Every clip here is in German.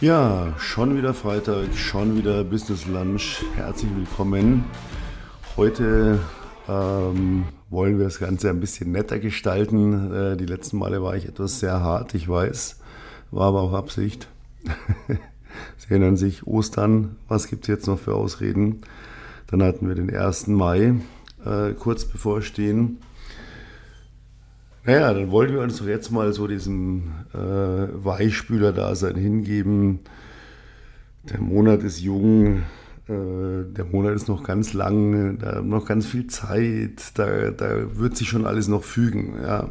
Ja, schon wieder Freitag, schon wieder Business Lunch. Herzlich willkommen. Heute ähm, wollen wir das Ganze ein bisschen netter gestalten. Äh, die letzten Male war ich etwas sehr hart, ich weiß, war aber auch Absicht. Sie erinnern sich, Ostern, was gibt es jetzt noch für Ausreden? Dann hatten wir den 1. Mai äh, kurz bevorstehen. Naja, dann wollten wir uns doch jetzt mal so diesem äh, Weichspüler-Dasein hingeben. Der Monat ist jung, äh, der Monat ist noch ganz lang, da noch ganz viel Zeit, da, da wird sich schon alles noch fügen. Ja.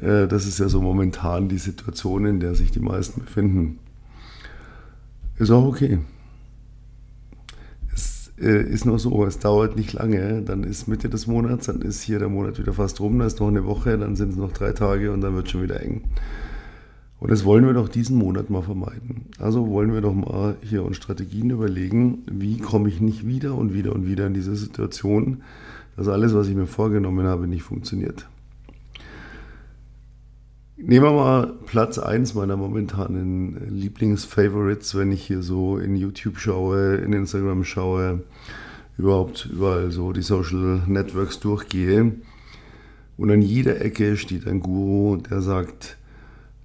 Äh, das ist ja so momentan die Situation, in der sich die meisten befinden. Ist auch okay äh, ist noch so, es dauert nicht lange, dann ist Mitte des Monats, dann ist hier der Monat wieder fast rum, dann ist noch eine Woche, dann sind es noch drei Tage und dann wird schon wieder eng. Und das wollen wir doch diesen Monat mal vermeiden. Also wollen wir doch mal hier uns Strategien überlegen, wie komme ich nicht wieder und wieder und wieder in diese Situation, dass alles, was ich mir vorgenommen habe, nicht funktioniert. Nehmen wir mal Platz 1 meiner momentanen Lieblingsfavorites, wenn ich hier so in YouTube schaue, in Instagram schaue, überhaupt überall so die Social Networks durchgehe. Und an jeder Ecke steht ein Guru, der sagt,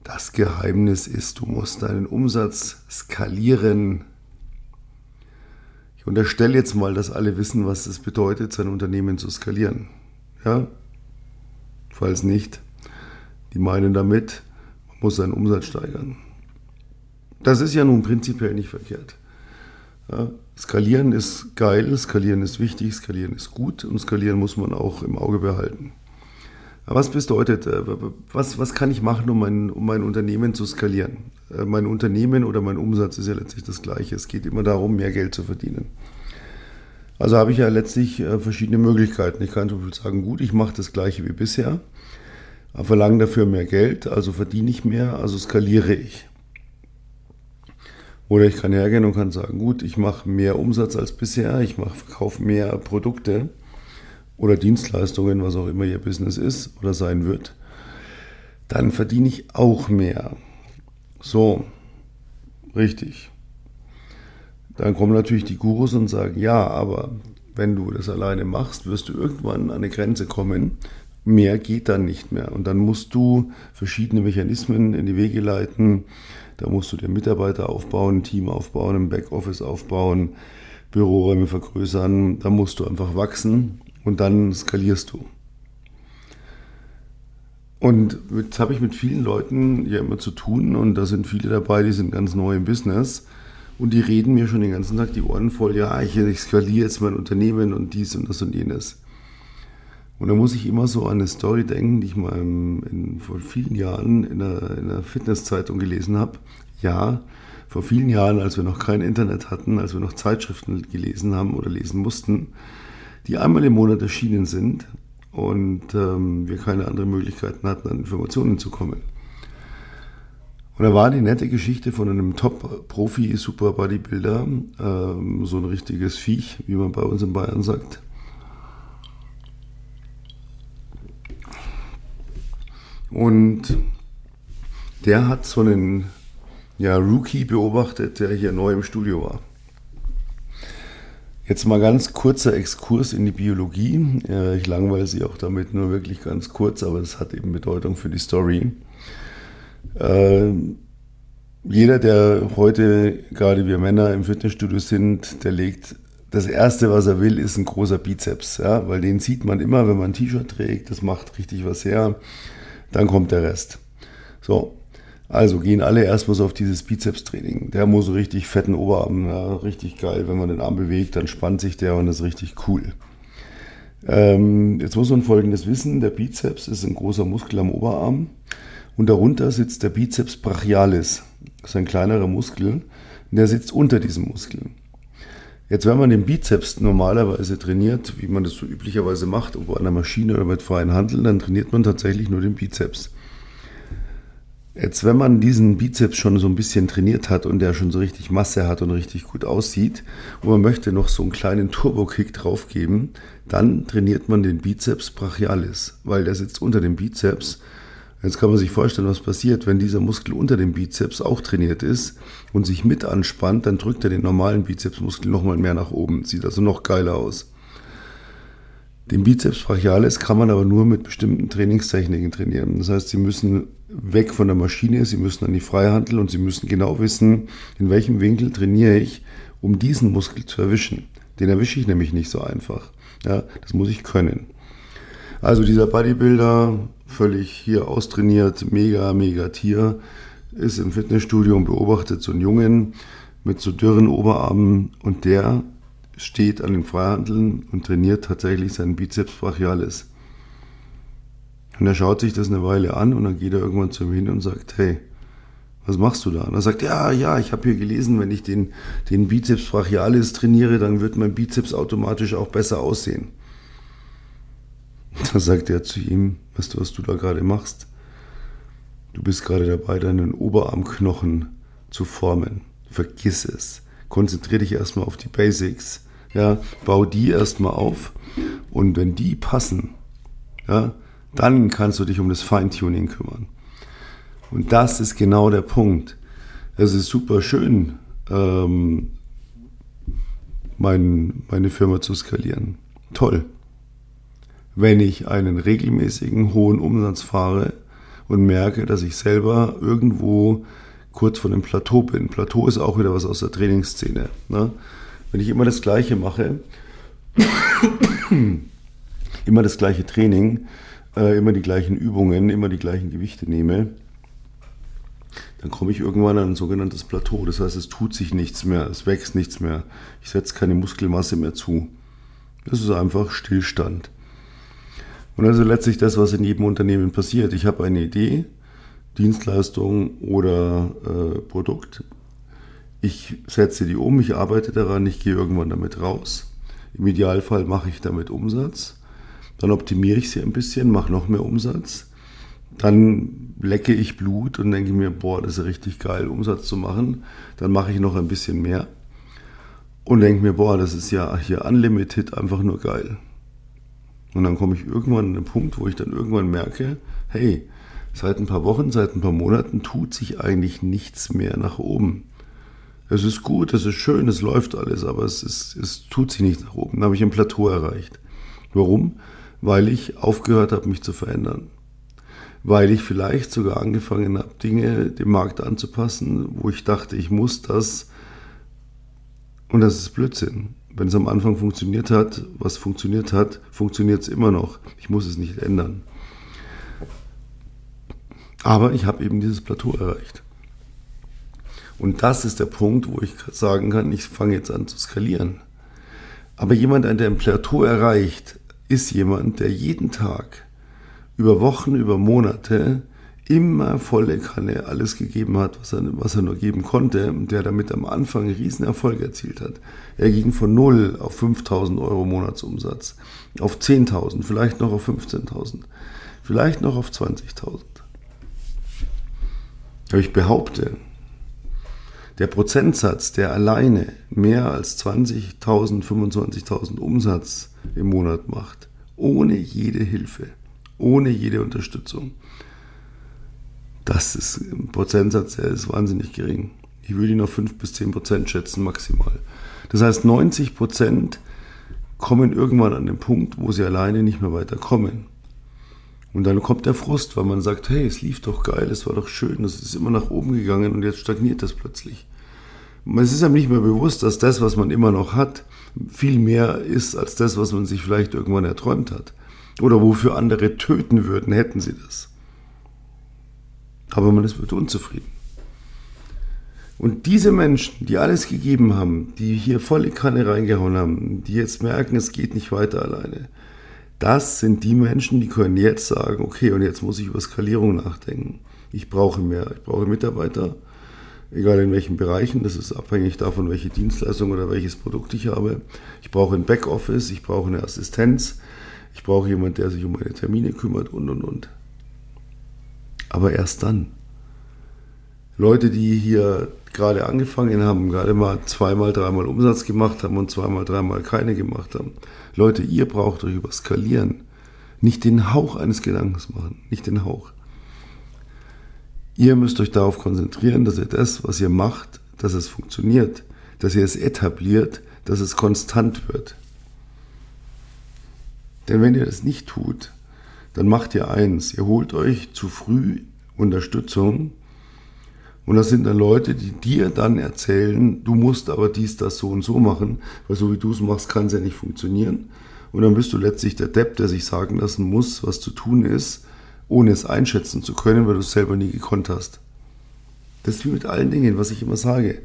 das Geheimnis ist, du musst deinen Umsatz skalieren. Ich unterstelle jetzt mal, dass alle wissen, was es bedeutet, sein Unternehmen zu skalieren. Ja? Falls nicht, die meinen damit, man muss seinen Umsatz steigern. Das ist ja nun prinzipiell nicht verkehrt. Ja, skalieren ist geil, skalieren ist wichtig, skalieren ist gut und skalieren muss man auch im Auge behalten. Was bedeutet, äh, was, was kann ich machen, um mein, um mein Unternehmen zu skalieren? Äh, mein Unternehmen oder mein Umsatz ist ja letztlich das gleiche. Es geht immer darum, mehr Geld zu verdienen. Also habe ich ja letztlich äh, verschiedene Möglichkeiten. Ich kann zum Beispiel sagen, gut, ich mache das gleiche wie bisher verlange dafür mehr Geld, also verdiene ich mehr, also skaliere ich. Oder ich kann hergehen und kann sagen, gut, ich mache mehr Umsatz als bisher, ich mache, verkaufe mehr Produkte oder Dienstleistungen, was auch immer Ihr Business ist oder sein wird. Dann verdiene ich auch mehr. So, richtig. Dann kommen natürlich die Gurus und sagen, ja, aber wenn du das alleine machst, wirst du irgendwann an eine Grenze kommen, mehr geht dann nicht mehr. Und dann musst du verschiedene Mechanismen in die Wege leiten. Da musst du dir Mitarbeiter aufbauen, ein Team aufbauen, ein Backoffice aufbauen, Büroräume vergrößern. Da musst du einfach wachsen und dann skalierst du. Und jetzt habe ich mit vielen Leuten ja immer zu tun und da sind viele dabei, die sind ganz neu im Business und die reden mir schon den ganzen Tag die Ohren voll, ja, ich, ich skaliere jetzt mein Unternehmen und dies und das und jenes. Und da muss ich immer so an eine Story denken, die ich mal in, vor vielen Jahren in einer, in einer Fitnesszeitung gelesen habe. Ja, vor vielen Jahren, als wir noch kein Internet hatten, als wir noch Zeitschriften gelesen haben oder lesen mussten, die einmal im Monat erschienen sind und ähm, wir keine anderen Möglichkeiten hatten, an Informationen zu kommen. Und da war die nette Geschichte von einem Top-Profi-Super-Bodybuilder, ähm, so ein richtiges Viech, wie man bei uns in Bayern sagt, Und der hat so einen ja, Rookie beobachtet, der hier neu im Studio war. Jetzt mal ganz kurzer Exkurs in die Biologie. Ich langweile Sie auch damit nur wirklich ganz kurz, aber es hat eben Bedeutung für die Story. Äh, jeder, der heute, gerade wir Männer im Fitnessstudio sind, der legt das Erste, was er will, ist ein großer Bizeps, ja, weil den sieht man immer, wenn man ein T-Shirt trägt. Das macht richtig was her dann kommt der Rest. So, also gehen alle erstmal so auf dieses Bizeps-Training. Der muss so richtig fetten Oberarm, ja, richtig geil. Wenn man den Arm bewegt, dann spannt sich der und das ist richtig cool. Ähm, jetzt muss man folgendes wissen: Der Bizeps ist ein großer Muskel am Oberarm und darunter sitzt der Bizeps brachialis. Das ist ein kleinerer Muskel, der sitzt unter diesem Muskel. Jetzt, wenn man den Bizeps normalerweise trainiert, wie man das so üblicherweise macht, ob an der Maschine oder mit freien Handeln, dann trainiert man tatsächlich nur den Bizeps. Jetzt, wenn man diesen Bizeps schon so ein bisschen trainiert hat und der schon so richtig Masse hat und richtig gut aussieht und man möchte noch so einen kleinen Turbo-Kick draufgeben, dann trainiert man den Bizeps brachialis, weil der sitzt unter dem Bizeps. Jetzt kann man sich vorstellen, was passiert, wenn dieser Muskel unter dem Bizeps auch trainiert ist und sich mit anspannt, dann drückt er den normalen Bizepsmuskel nochmal mehr nach oben. Sieht also noch geiler aus. Den Bizeps brachialis kann man aber nur mit bestimmten Trainingstechniken trainieren. Das heißt, Sie müssen weg von der Maschine, Sie müssen an die Freihandel und Sie müssen genau wissen, in welchem Winkel trainiere ich, um diesen Muskel zu erwischen. Den erwische ich nämlich nicht so einfach. Ja, das muss ich können. Also dieser Bodybuilder, völlig hier austrainiert, mega, mega Tier, ist im Fitnessstudio und beobachtet so einen Jungen mit so dürren Oberarmen und der steht an den Freihandeln und trainiert tatsächlich seinen Bizeps brachialis. Und er schaut sich das eine Weile an und dann geht er irgendwann zu ihm hin und sagt, hey, was machst du da? Und er sagt, ja, ja, ich habe hier gelesen, wenn ich den, den Bizeps brachialis trainiere, dann wird mein Bizeps automatisch auch besser aussehen. Da sagt er zu ihm, weißt du, was du da gerade machst? Du bist gerade dabei, deinen Oberarmknochen zu formen. Vergiss es. Konzentriere dich erstmal auf die Basics. Ja, bau die erstmal auf und wenn die passen, ja, dann kannst du dich um das Feintuning kümmern. Und das ist genau der Punkt. Es ist super schön, ähm, mein, meine Firma zu skalieren. Toll. Wenn ich einen regelmäßigen hohen Umsatz fahre und merke, dass ich selber irgendwo kurz vor dem Plateau bin. Plateau ist auch wieder was aus der Trainingsszene. Ne? Wenn ich immer das Gleiche mache, immer das gleiche Training, äh, immer die gleichen Übungen, immer die gleichen Gewichte nehme, dann komme ich irgendwann an ein sogenanntes Plateau. Das heißt, es tut sich nichts mehr, es wächst nichts mehr. Ich setze keine Muskelmasse mehr zu. Das ist einfach Stillstand. Und ist letztlich das, was in jedem Unternehmen passiert. Ich habe eine Idee, Dienstleistung oder äh, Produkt. Ich setze die um, ich arbeite daran, ich gehe irgendwann damit raus. Im Idealfall mache ich damit Umsatz. Dann optimiere ich sie ein bisschen, mache noch mehr Umsatz. Dann lecke ich Blut und denke mir, boah, das ist richtig geil, Umsatz zu machen. Dann mache ich noch ein bisschen mehr und denke mir, boah, das ist ja hier unlimited, einfach nur geil. Und dann komme ich irgendwann an den Punkt, wo ich dann irgendwann merke, hey, seit ein paar Wochen, seit ein paar Monaten tut sich eigentlich nichts mehr nach oben. Es ist gut, es ist schön, es läuft alles, aber es, ist, es tut sich nicht nach oben. Dann habe ich ein Plateau erreicht. Warum? Weil ich aufgehört habe, mich zu verändern. Weil ich vielleicht sogar angefangen habe, Dinge dem Markt anzupassen, wo ich dachte, ich muss das. Und das ist Blödsinn. Wenn es am Anfang funktioniert hat, was funktioniert hat, funktioniert es immer noch. Ich muss es nicht ändern. Aber ich habe eben dieses Plateau erreicht. Und das ist der Punkt, wo ich sagen kann, ich fange jetzt an zu skalieren. Aber jemand, der ein Plateau erreicht, ist jemand, der jeden Tag über Wochen, über Monate immer volle Kanne alles gegeben hat, was er, was er nur geben konnte, der damit am Anfang einen riesen Erfolg erzielt hat. Er ging von 0 auf 5000 Euro Monatsumsatz, auf 10.000, vielleicht noch auf 15.000, vielleicht noch auf 20.000. Aber ich behaupte, der Prozentsatz, der alleine mehr als 20.000, 25.000 Umsatz im Monat macht, ohne jede Hilfe, ohne jede Unterstützung, das ist ein Prozentsatz, der ist wahnsinnig gering. Ich würde ihn auf 5 bis 10 Prozent schätzen, maximal. Das heißt, 90 Prozent kommen irgendwann an den Punkt, wo sie alleine nicht mehr weiterkommen. Und dann kommt der Frust, weil man sagt, hey, es lief doch geil, es war doch schön, es ist immer nach oben gegangen und jetzt stagniert das plötzlich. Es ist einem nicht mehr bewusst, dass das, was man immer noch hat, viel mehr ist als das, was man sich vielleicht irgendwann erträumt hat. Oder wofür andere töten würden, hätten sie das. Aber man ist wird unzufrieden. Und diese Menschen, die alles gegeben haben, die hier volle Kanne reingehauen haben, die jetzt merken, es geht nicht weiter alleine, das sind die Menschen, die können jetzt sagen, okay, und jetzt muss ich über Skalierung nachdenken. Ich brauche mehr, ich brauche Mitarbeiter, egal in welchen Bereichen, das ist abhängig davon, welche Dienstleistung oder welches Produkt ich habe. Ich brauche ein Backoffice, ich brauche eine Assistenz, ich brauche jemanden, der sich um meine Termine kümmert und, und, und. Aber erst dann. Leute, die hier gerade angefangen haben, gerade mal zweimal, dreimal Umsatz gemacht haben und zweimal, dreimal keine gemacht haben. Leute, ihr braucht euch über Skalieren nicht den Hauch eines Gedankens machen, nicht den Hauch. Ihr müsst euch darauf konzentrieren, dass ihr das, was ihr macht, dass es funktioniert, dass ihr es etabliert, dass es konstant wird. Denn wenn ihr das nicht tut, dann macht ihr eins, ihr holt euch zu früh Unterstützung und das sind dann Leute, die dir dann erzählen, du musst aber dies, das so und so machen, weil so wie du es machst, kann es ja nicht funktionieren. Und dann bist du letztlich der Depp, der sich sagen lassen muss, was zu tun ist, ohne es einschätzen zu können, weil du es selber nie gekonnt hast. Das ist wie mit allen Dingen, was ich immer sage.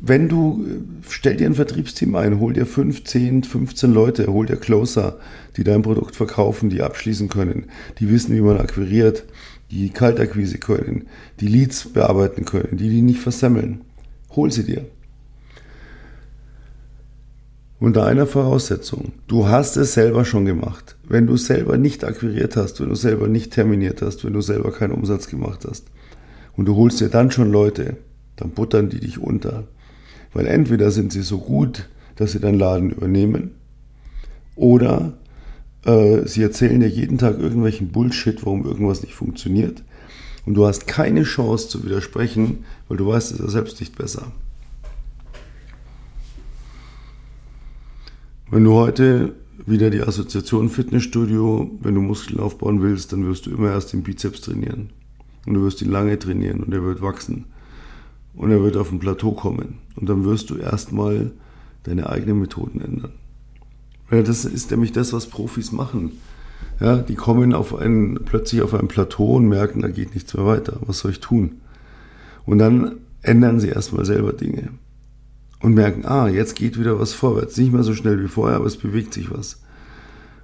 Wenn du, stell dir ein Vertriebsteam ein, hol dir 5, 10, 15 Leute, hol dir Closer, die dein Produkt verkaufen, die abschließen können, die wissen, wie man akquiriert, die Kaltakquise können, die Leads bearbeiten können, die die nicht versemmeln. Hol sie dir. Unter einer Voraussetzung. Du hast es selber schon gemacht. Wenn du selber nicht akquiriert hast, wenn du selber nicht terminiert hast, wenn du selber keinen Umsatz gemacht hast und du holst dir dann schon Leute, dann buttern die dich unter. Weil entweder sind sie so gut, dass sie deinen Laden übernehmen oder äh, sie erzählen dir jeden Tag irgendwelchen Bullshit, warum irgendwas nicht funktioniert. Und du hast keine Chance zu widersprechen, weil du weißt es ja selbst nicht besser. Wenn du heute wieder die Assoziation Fitnessstudio, wenn du Muskeln aufbauen willst, dann wirst du immer erst den Bizeps trainieren. Und du wirst ihn lange trainieren und er wird wachsen. Und er wird auf ein Plateau kommen. Und dann wirst du erstmal deine eigenen Methoden ändern. Ja, das ist nämlich das, was Profis machen. Ja, die kommen auf ein, plötzlich auf ein Plateau und merken, da geht nichts mehr weiter. Was soll ich tun? Und dann ändern sie erstmal selber Dinge. Und merken, ah, jetzt geht wieder was vorwärts. Nicht mehr so schnell wie vorher, aber es bewegt sich was.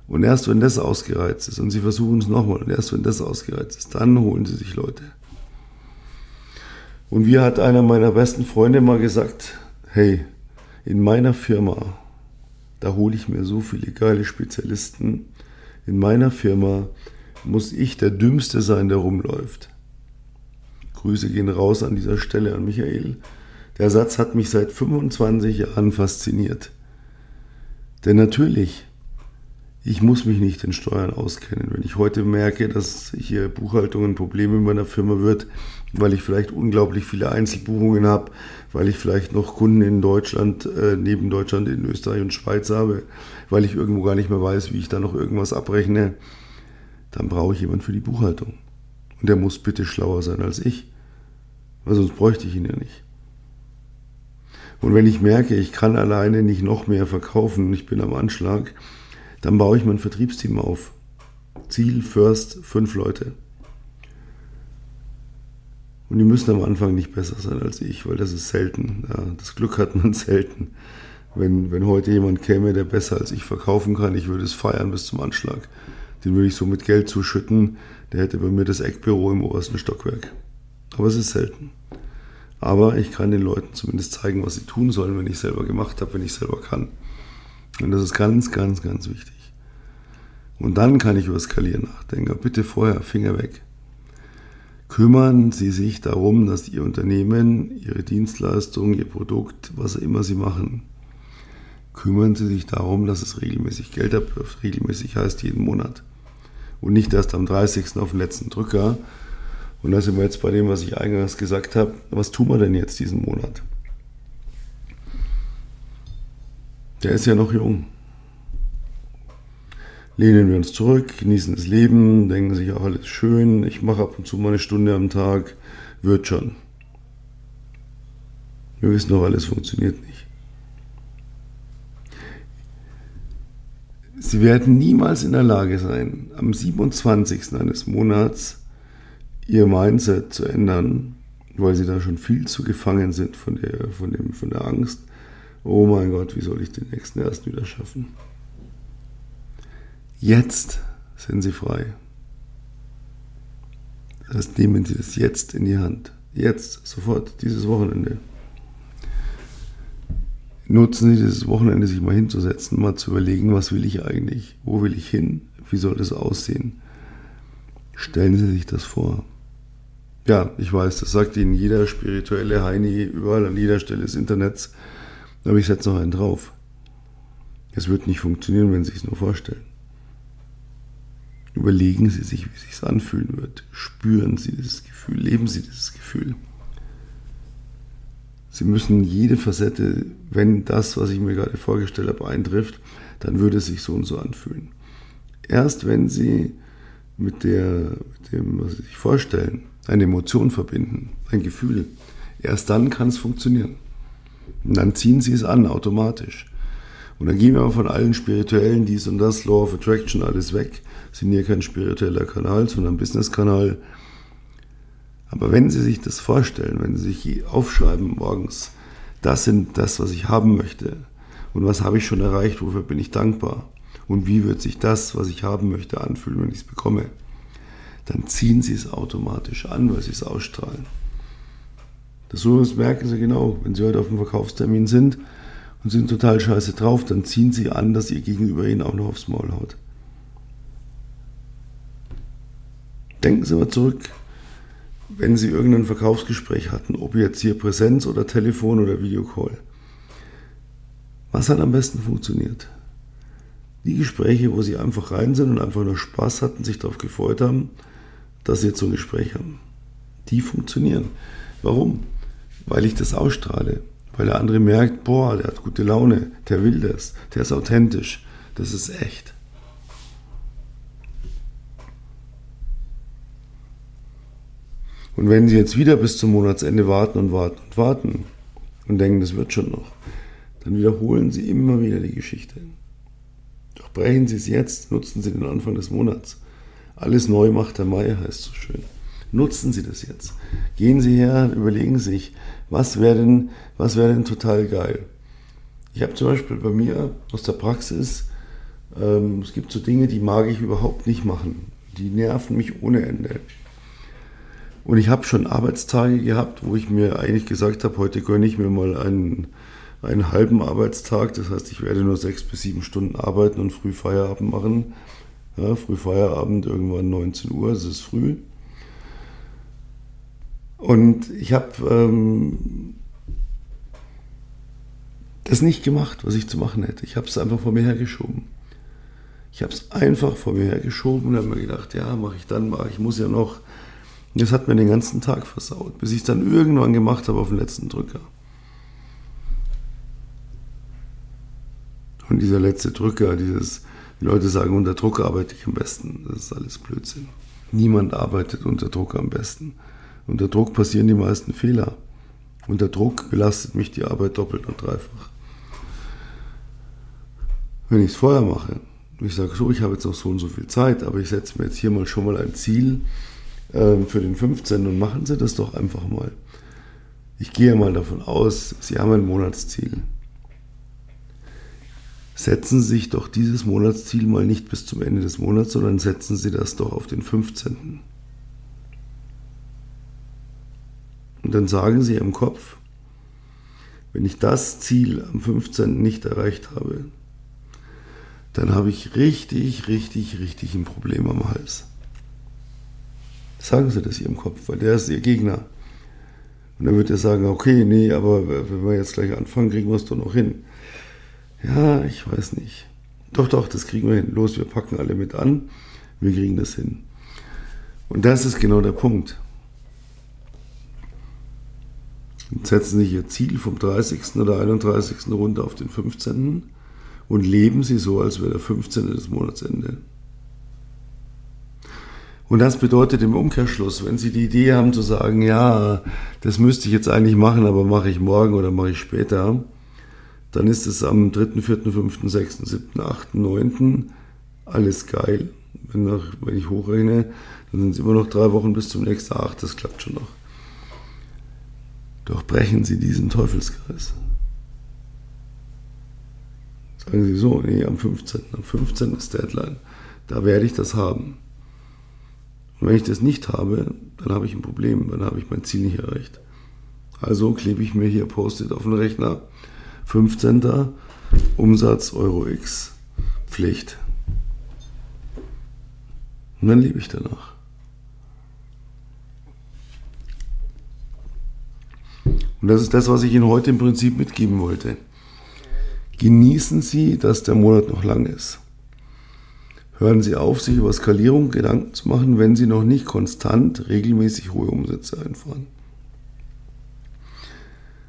Und erst wenn das ausgereizt ist, und sie versuchen es nochmal, und erst wenn das ausgereizt ist, dann holen sie sich Leute. Und wie hat einer meiner besten Freunde mal gesagt, hey, in meiner Firma da hole ich mir so viele geile Spezialisten. In meiner Firma muss ich der Dümmste sein, der rumläuft. Grüße gehen raus an dieser Stelle an Michael. Der Satz hat mich seit 25 Jahren fasziniert. Denn natürlich, ich muss mich nicht in Steuern auskennen. Wenn ich heute merke, dass hier Buchhaltung ein Problem in meiner Firma wird, weil ich vielleicht unglaublich viele Einzelbuchungen habe, weil ich vielleicht noch Kunden in Deutschland, äh, neben Deutschland in Österreich und Schweiz habe, weil ich irgendwo gar nicht mehr weiß, wie ich da noch irgendwas abrechne, dann brauche ich jemanden für die Buchhaltung. Und der muss bitte schlauer sein als ich, weil sonst bräuchte ich ihn ja nicht. Und wenn ich merke, ich kann alleine nicht noch mehr verkaufen und ich bin am Anschlag, dann baue ich mein Vertriebsteam auf. Ziel, First, fünf Leute. Und die müssen am Anfang nicht besser sein als ich, weil das ist selten. Ja, das Glück hat man selten. Wenn, wenn heute jemand käme, der besser als ich verkaufen kann, ich würde es feiern bis zum Anschlag. Den würde ich so mit Geld zuschütten. Der hätte bei mir das Eckbüro im obersten Stockwerk. Aber es ist selten. Aber ich kann den Leuten zumindest zeigen, was sie tun sollen, wenn ich selber gemacht habe, wenn ich selber kann. Und das ist ganz, ganz, ganz wichtig. Und dann kann ich über Skalieren nachdenken. Aber bitte vorher Finger weg kümmern Sie sich darum, dass Ihr Unternehmen, Ihre Dienstleistung, Ihr Produkt, was immer Sie machen, kümmern Sie sich darum, dass es regelmäßig Geld abwirft. Regelmäßig heißt jeden Monat. Und nicht erst am 30. auf den letzten Drücker. Und da sind wir jetzt bei dem, was ich eingangs gesagt habe. Was tun wir denn jetzt diesen Monat? Der ist ja noch jung lehnen wir uns zurück, genießen das Leben, denken sich auch alles schön, ich mache ab und zu mal eine Stunde am Tag, wird schon. Wir wissen doch, alles funktioniert nicht. Sie werden niemals in der Lage sein, am 27. eines Monats ihr Mindset zu ändern, weil sie da schon viel zu gefangen sind von der, von dem, von der Angst. Oh mein Gott, wie soll ich den nächsten erst wieder schaffen? Jetzt sind Sie frei. Das heißt, nehmen Sie das jetzt in die Hand. Jetzt, sofort, dieses Wochenende. Nutzen Sie dieses Wochenende, sich mal hinzusetzen, mal zu überlegen, was will ich eigentlich? Wo will ich hin? Wie soll das aussehen? Stellen Sie sich das vor. Ja, ich weiß, das sagt Ihnen jeder spirituelle Heini überall an jeder Stelle des Internets. Aber ich setze noch einen drauf. Es wird nicht funktionieren, wenn Sie es nur vorstellen. Überlegen Sie sich, wie es sich anfühlen wird. Spüren Sie dieses Gefühl, leben Sie dieses Gefühl. Sie müssen jede Facette, wenn das, was ich mir gerade vorgestellt habe, eintrifft, dann würde es sich so und so anfühlen. Erst wenn Sie mit, der, mit dem, was Sie sich vorstellen, eine Emotion verbinden, ein Gefühl, erst dann kann es funktionieren. Und dann ziehen Sie es an, automatisch. Und dann gehen wir aber von allen spirituellen, dies und das, Law of Attraction, alles weg. Sind hier kein spiritueller Kanal, sondern ein Business-Kanal. Aber wenn Sie sich das vorstellen, wenn Sie sich aufschreiben morgens, das sind das, was ich haben möchte und was habe ich schon erreicht, wofür bin ich dankbar und wie wird sich das, was ich haben möchte, anfühlen, wenn ich es bekomme, dann ziehen Sie es automatisch an, weil Sie es ausstrahlen. Das so merken Sie genau, wenn Sie heute auf dem Verkaufstermin sind und sind total scheiße drauf, dann ziehen Sie an, dass Ihr Gegenüber Ihnen auch noch aufs Maul haut. Denken Sie mal zurück, wenn Sie irgendein Verkaufsgespräch hatten, ob jetzt hier Präsenz oder Telefon oder Videocall. Was hat am besten funktioniert? Die Gespräche, wo Sie einfach rein sind und einfach nur Spaß hatten, sich darauf gefreut haben, dass Sie jetzt so ein Gespräch haben. Die funktionieren. Warum? Weil ich das ausstrahle. Weil der andere merkt, boah, der hat gute Laune, der will das, der ist authentisch, das ist echt. Und wenn Sie jetzt wieder bis zum Monatsende warten und warten und warten und denken, das wird schon noch, dann wiederholen Sie immer wieder die Geschichte. Doch brechen Sie es jetzt, nutzen Sie den Anfang des Monats. Alles neu macht der Mai, heißt so schön. Nutzen Sie das jetzt. Gehen Sie her, überlegen sich, was wäre denn, was wäre denn total geil. Ich habe zum Beispiel bei mir aus der Praxis, ähm, es gibt so Dinge, die mag ich überhaupt nicht machen. Die nerven mich ohne Ende. Und ich habe schon Arbeitstage gehabt, wo ich mir eigentlich gesagt habe, heute gönne ich mir mal einen, einen halben Arbeitstag. Das heißt, ich werde nur sechs bis sieben Stunden arbeiten und früh Feierabend machen. Ja, früh Feierabend, irgendwann 19 Uhr, es ist früh. Und ich habe ähm, das nicht gemacht, was ich zu machen hätte. Ich habe es einfach vor mir hergeschoben. Ich habe es einfach vor mir hergeschoben und habe mir gedacht, ja, mache ich dann mal. Ich muss ja noch das hat mir den ganzen Tag versaut, bis ich es dann irgendwann gemacht habe auf den letzten Drücker. Und dieser letzte Drücker, dieses, die Leute sagen, unter Druck arbeite ich am besten. Das ist alles Blödsinn. Niemand arbeitet unter Druck am besten. Unter Druck passieren die meisten Fehler. Unter Druck belastet mich die Arbeit doppelt und dreifach. Wenn ich es vorher mache, ich sage so, ich habe jetzt noch so und so viel Zeit, aber ich setze mir jetzt hier mal schon mal ein Ziel, ähm, für den 15. und machen Sie das doch einfach mal. Ich gehe mal davon aus, Sie haben ein Monatsziel. Setzen Sie sich doch dieses Monatsziel mal nicht bis zum Ende des Monats, sondern setzen Sie das doch auf den 15. Und dann sagen Sie im Kopf, wenn ich das Ziel am 15. nicht erreicht habe, dann habe ich richtig, richtig, richtig ein Problem am Hals. Sagen Sie das Ihrem Kopf, weil der ist Ihr Gegner. Und dann wird er sagen, okay, nee, aber wenn wir jetzt gleich anfangen, kriegen wir es doch noch hin. Ja, ich weiß nicht. Doch, doch, das kriegen wir hin. Los, wir packen alle mit an. Wir kriegen das hin. Und das ist genau der Punkt. Und setzen Sie Ihr Ziel vom 30. oder 31. runter auf den 15. und leben Sie so, als wäre der 15. des Monatsende. Und das bedeutet im Umkehrschluss, wenn Sie die Idee haben zu sagen, ja, das müsste ich jetzt eigentlich machen, aber mache ich morgen oder mache ich später, dann ist es am 3., 4., 5., 6., 7., 8., 9. alles geil. Wenn, ich hochrechne, dann sind es immer noch drei Wochen bis zum nächsten Ach, das klappt schon noch. Doch brechen Sie diesen Teufelskreis. Sagen Sie so, nee, am 15. Am 15. ist Deadline. Da werde ich das haben. Und wenn ich das nicht habe, dann habe ich ein Problem, dann habe ich mein Ziel nicht erreicht. Also klebe ich mir hier Post-it auf den Rechner. 15. Umsatz Euro X Pflicht. Und dann lebe ich danach. Und das ist das, was ich Ihnen heute im Prinzip mitgeben wollte. Genießen Sie, dass der Monat noch lang ist. Hören Sie auf, sich über Skalierung Gedanken zu machen, wenn Sie noch nicht konstant regelmäßig hohe Umsätze einfahren.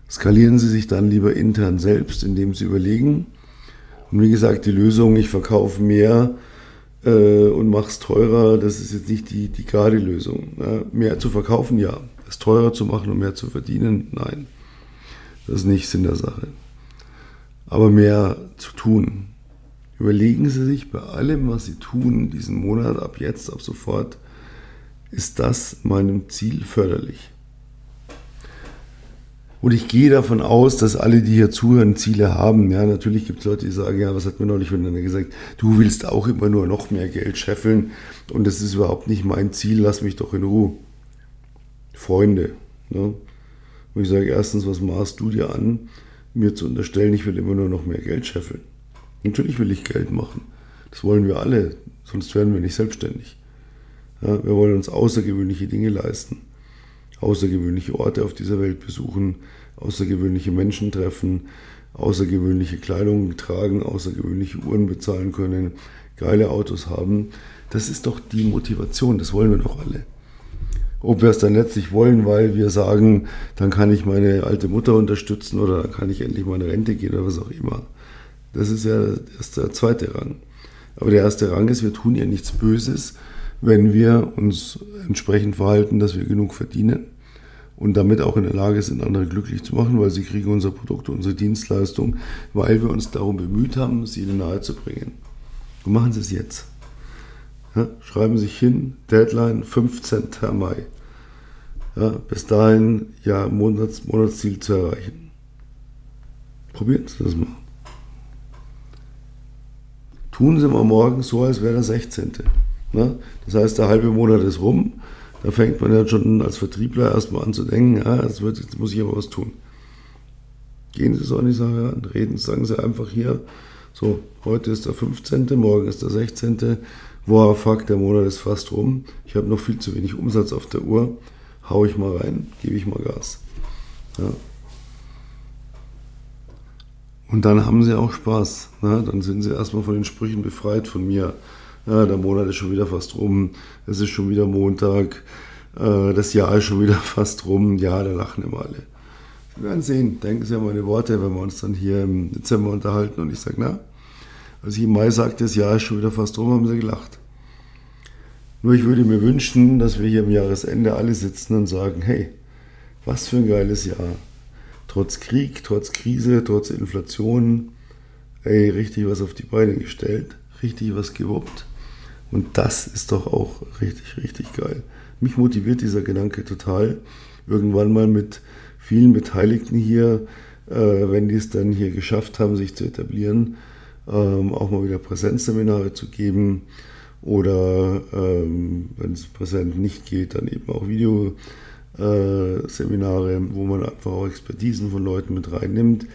Skalieren Sie sich dann lieber intern selbst, indem Sie überlegen. Und wie gesagt, die Lösung, ich verkaufe mehr äh, und mache es teurer, das ist jetzt nicht die, die gerade Lösung. Ja, mehr zu verkaufen, ja. Es teurer zu machen und mehr zu verdienen, nein. Das ist nicht Sinn der Sache. Aber mehr zu tun. Überlegen Sie sich bei allem, was Sie tun, diesen Monat, ab jetzt, ab sofort, ist das meinem Ziel förderlich? Und ich gehe davon aus, dass alle, die hier zuhören, Ziele haben. Ja, natürlich gibt es Leute, die sagen, ja, was hat mir neulich miteinander gesagt? Du willst auch immer nur noch mehr Geld scheffeln und das ist überhaupt nicht mein Ziel, lass mich doch in Ruhe. Freunde. Ne? Und ich sage erstens, was maßt du dir an, mir zu unterstellen, ich will immer nur noch mehr Geld scheffeln? Natürlich will ich Geld machen. Das wollen wir alle, sonst werden wir nicht selbstständig. Ja, wir wollen uns außergewöhnliche Dinge leisten außergewöhnliche Orte auf dieser Welt besuchen, außergewöhnliche Menschen treffen, außergewöhnliche Kleidung tragen, außergewöhnliche Uhren bezahlen können, geile Autos haben. Das ist doch die Motivation, das wollen wir doch alle. Ob wir es dann letztlich wollen, weil wir sagen, dann kann ich meine alte Mutter unterstützen oder dann kann ich endlich meine Rente gehen oder was auch immer. Das ist ja erst der zweite Rang. Aber der erste Rang ist, wir tun ja nichts Böses, wenn wir uns entsprechend verhalten, dass wir genug verdienen und damit auch in der Lage sind, andere glücklich zu machen, weil sie kriegen unser Produkt, unsere Dienstleistung, weil wir uns darum bemüht haben, sie ihnen nahezubringen. Und machen Sie es jetzt. Ja, schreiben Sie sich hin, Deadline 15. Mai. Ja, bis dahin ja Monats, Monatsziel zu erreichen. Probieren Sie das mal. Tun Sie mal morgen so, als wäre der 16. Ne? Das heißt, der halbe Monat ist rum. Da fängt man ja schon als Vertriebler erstmal an zu denken, ja, jetzt, wird, jetzt muss ich aber was tun. Gehen Sie so an die Sache an, reden, sagen Sie einfach hier, so, heute ist der 15., morgen ist der 16., wow, fuck, der Monat ist fast rum, ich habe noch viel zu wenig Umsatz auf der Uhr, hau ich mal rein, gebe ich mal Gas. Ja. Und dann haben Sie auch Spaß. Ne? Dann sind Sie erstmal von den Sprüchen befreit von mir ja, der Monat ist schon wieder fast rum, es ist schon wieder Montag, äh, das Jahr ist schon wieder fast rum, ja, da lachen immer alle. Sie werden sehen, denken Sie an meine Worte, wenn wir uns dann hier im Dezember unterhalten und ich sage, na, als ich im Mai sagte, das Jahr ist schon wieder fast rum, haben sie gelacht. Nur ich würde mir wünschen, dass wir hier am Jahresende alle sitzen und sagen, hey, was für ein geiles Jahr. Trotz Krieg, trotz Krise, trotz Inflation, ey, richtig was auf die Beine gestellt, richtig was gewuppt. Und das ist doch auch richtig, richtig geil. Mich motiviert dieser Gedanke total. Irgendwann mal mit vielen Beteiligten hier, äh, wenn die es dann hier geschafft haben, sich zu etablieren, ähm, auch mal wieder Präsenzseminare zu geben oder ähm, wenn es präsent nicht geht, dann eben auch Videoseminare, wo man einfach auch Expertisen von Leuten mit reinnimmt,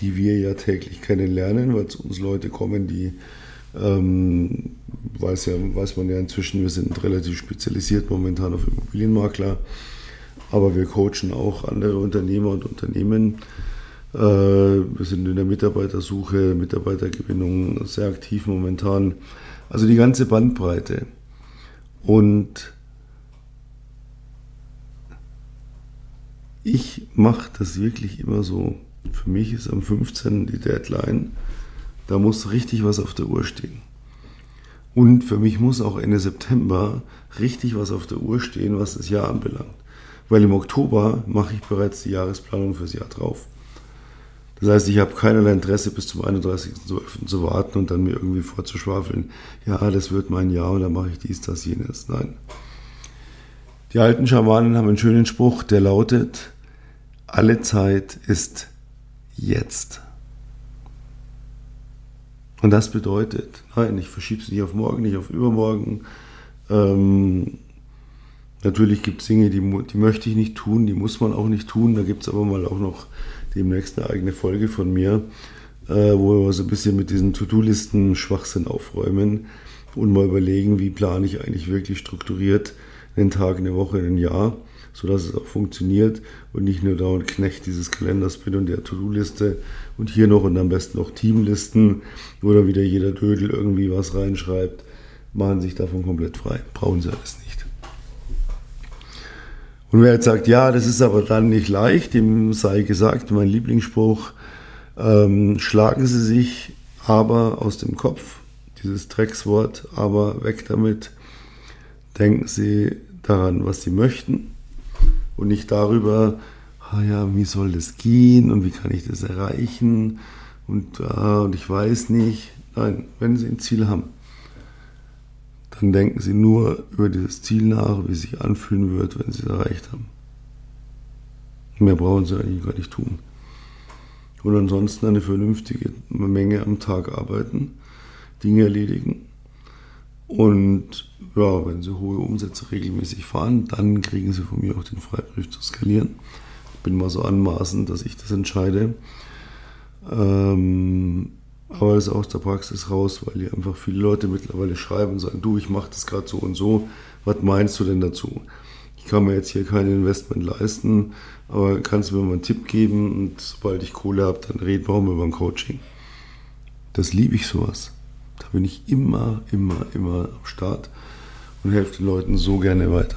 die wir ja täglich kennenlernen, weil zu uns Leute kommen, die ähm, weiß, ja, weiß man ja inzwischen, wir sind relativ spezialisiert momentan auf Immobilienmakler, aber wir coachen auch andere Unternehmer und Unternehmen. Äh, wir sind in der Mitarbeitersuche, Mitarbeitergewinnung sehr aktiv momentan. Also die ganze Bandbreite. Und ich mache das wirklich immer so. Für mich ist am 15. die Deadline. Da muss richtig was auf der Uhr stehen. Und für mich muss auch Ende September richtig was auf der Uhr stehen, was das Jahr anbelangt. Weil im Oktober mache ich bereits die Jahresplanung fürs Jahr drauf. Das heißt, ich habe keinerlei Interesse bis zum 31.12. zu warten und dann mir irgendwie vorzuschwafeln, ja, das wird mein Jahr und dann mache ich dies, das, jenes. Nein. Die alten Schamanen haben einen schönen Spruch, der lautet, alle Zeit ist jetzt. Und das bedeutet, nein, ich verschiebe es nicht auf morgen, nicht auf übermorgen. Ähm, natürlich gibt es Dinge, die, die möchte ich nicht tun, die muss man auch nicht tun. Da gibt es aber mal auch noch demnächst eine eigene Folge von mir, äh, wo wir so ein bisschen mit diesen To-Do-Listen Schwachsinn aufräumen und mal überlegen, wie plane ich eigentlich wirklich strukturiert einen Tag, eine Woche, ein Jahr sodass es auch funktioniert und nicht nur dauernd Knecht dieses Kalenders bin und der To-Do-Liste und hier noch und am besten noch Teamlisten, wo dann wieder jeder Dödel irgendwie was reinschreibt. machen sich davon komplett frei. Brauchen sie alles nicht. Und wer jetzt sagt, ja, das ist aber dann nicht leicht, dem sei gesagt, mein Lieblingsspruch, ähm, schlagen Sie sich aber aus dem Kopf, dieses Dreckswort, aber weg damit. Denken Sie daran, was Sie möchten und nicht darüber, ah ja, wie soll das gehen und wie kann ich das erreichen und, ah, und ich weiß nicht. Nein, wenn Sie ein Ziel haben, dann denken Sie nur über dieses Ziel nach, wie es sich anfühlen wird, wenn Sie es erreicht haben. Mehr brauchen Sie eigentlich gar nicht tun. Und ansonsten eine vernünftige Menge am Tag arbeiten, Dinge erledigen. Und ja, wenn Sie hohe Umsätze regelmäßig fahren, dann kriegen Sie von mir auch den Freibrief zu skalieren. Ich bin mal so anmaßend, dass ich das entscheide. Ähm, aber es ist aus der Praxis raus, weil hier einfach viele Leute mittlerweile schreiben und sagen, du, ich mache das gerade so und so, was meinst du denn dazu? Ich kann mir jetzt hier kein Investment leisten, aber kannst du mir mal einen Tipp geben und sobald ich Kohle habe, dann reden wir über ein Coaching. Das liebe ich sowas. Da bin ich immer, immer, immer am Start und helfe den Leuten so gerne weiter.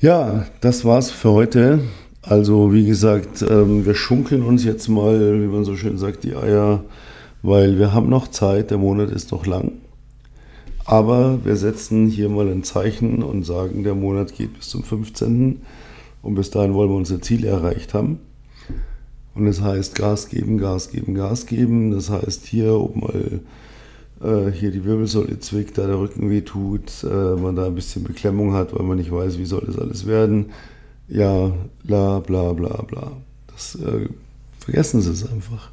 Ja, das war's für heute. Also wie gesagt, ähm, wir schunkeln uns jetzt mal, wie man so schön sagt, die Eier, weil wir haben noch Zeit, der Monat ist noch lang. Aber wir setzen hier mal ein Zeichen und sagen, der Monat geht bis zum 15. Und bis dahin wollen wir unser Ziel erreicht haben. Und das heißt Gas geben, Gas geben, Gas geben. Das heißt hier, ob mal äh, hier die Wirbelsäule zwickt, da der Rücken weh tut, äh, man da ein bisschen Beklemmung hat, weil man nicht weiß, wie soll das alles werden ja, bla bla bla bla. Das äh, vergessen Sie es einfach.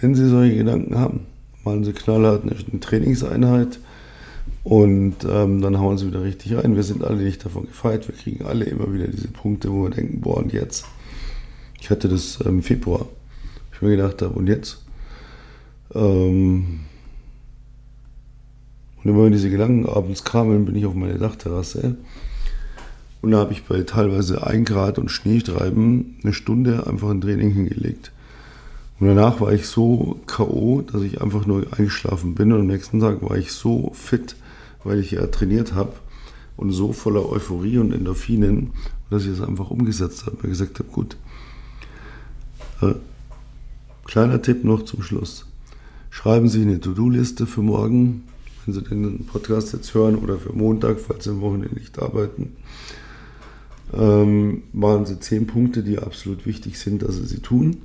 Wenn Sie solche Gedanken haben, machen Sie knallhart eine Trainingseinheit und ähm, dann hauen Sie wieder richtig rein. Wir sind alle nicht davon gefeit. Wir kriegen alle immer wieder diese Punkte, wo wir denken, boah, und jetzt? Ich hatte das im Februar. Ich mir gedacht habe, und jetzt? Ähm, und immer wenn diese Gedanken abends kamen, bin ich auf meine Dachterrasse. Und da habe ich bei teilweise 1 Grad und Schneestreiben eine Stunde einfach ein Training hingelegt. Und danach war ich so K.O., dass ich einfach nur eingeschlafen bin. Und am nächsten Tag war ich so fit, weil ich ja trainiert habe und so voller Euphorie und Endorphinen, dass ich es einfach umgesetzt habe. Mir gesagt habe, gut. Äh, kleiner Tipp noch zum Schluss. Schreiben Sie eine To-Do-Liste für morgen wenn Sie den Podcast jetzt hören oder für Montag, falls Sie am Wochenende nicht arbeiten, ähm, machen Sie zehn Punkte, die absolut wichtig sind, dass Sie sie tun.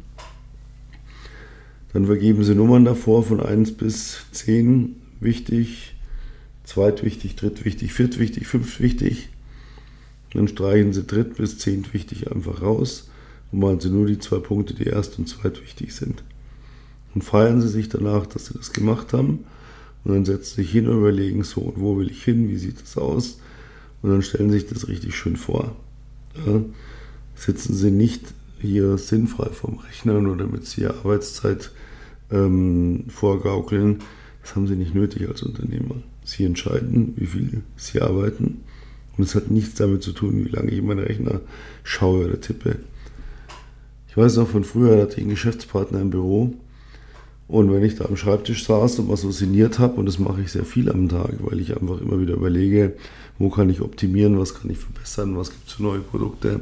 Dann vergeben Sie Nummern davor von 1 bis 10 wichtig, zweitwichtig, drittwichtig, viertwichtig, fünftwichtig. Dann streichen Sie dritt bis zehntwichtig einfach raus und machen Sie nur die zwei Punkte, die erst- und zweitwichtig sind. Und feiern Sie sich danach, dass Sie das gemacht haben und dann setzen sich hin und überlegen, so, und wo will ich hin, wie sieht das aus? Und dann stellen sich das richtig schön vor. Ja? Sitzen sie nicht hier sinnfrei vom Rechner nur damit sie ihre Arbeitszeit ähm, vorgaukeln. Das haben sie nicht nötig als Unternehmer. Sie entscheiden, wie viel sie arbeiten. Und es hat nichts damit zu tun, wie lange ich in meinen Rechner schaue oder tippe. Ich weiß noch von früher, da hatte ich einen Geschäftspartner im Büro, und wenn ich da am Schreibtisch saß und was so sinniert habe, und das mache ich sehr viel am Tag, weil ich einfach immer wieder überlege, wo kann ich optimieren, was kann ich verbessern, was gibt es für neue Produkte.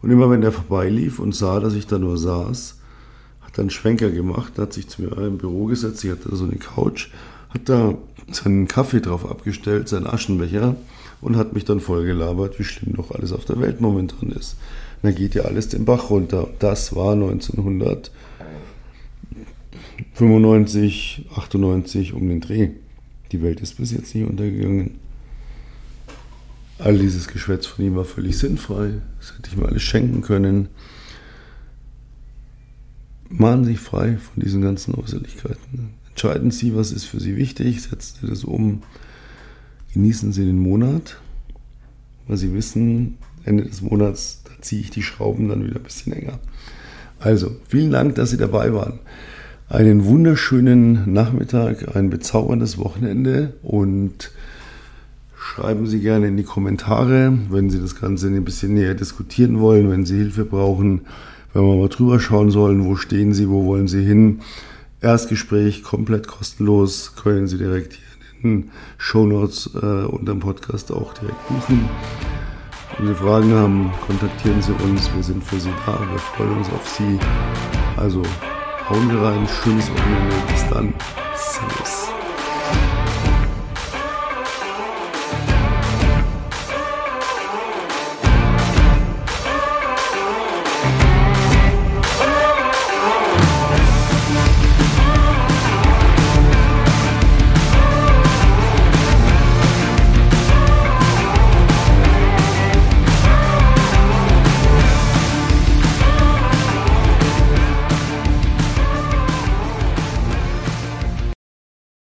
Und immer wenn der vorbeilief und sah, dass ich da nur saß, hat er einen Schwenker gemacht, hat sich zu mir im Büro gesetzt, ich hatte da so eine Couch, hat da seinen Kaffee drauf abgestellt, seinen Aschenbecher und hat mich dann voll gelabert, wie schlimm doch alles auf der Welt momentan ist. Und da geht ja alles den Bach runter. Das war 1900. 95, 98 um den Dreh. Die Welt ist bis jetzt nicht untergegangen. All dieses Geschwätz von ihm war völlig sinnfrei. Das hätte ich mir alles schenken können. Mahnen Sie sich frei von diesen ganzen Äußerlichkeiten. Entscheiden Sie, was ist für Sie wichtig, setzen Sie das um. Genießen Sie den Monat, weil Sie wissen, Ende des Monats, da ziehe ich die Schrauben dann wieder ein bisschen enger. Also, vielen Dank, dass Sie dabei waren einen wunderschönen Nachmittag, ein bezauberndes Wochenende und schreiben Sie gerne in die Kommentare, wenn Sie das Ganze ein bisschen näher diskutieren wollen, wenn Sie Hilfe brauchen, wenn wir mal drüber schauen sollen, wo stehen Sie, wo wollen Sie hin. Erstgespräch komplett kostenlos, können Sie direkt hier in den Shownotes äh, unter dem Podcast auch direkt buchen. Wenn Sie Fragen haben, kontaktieren Sie uns. Wir sind für Sie da. Wir freuen uns auf Sie. Also hauen rein. Schönes Wochenende. Bis dann. Servus.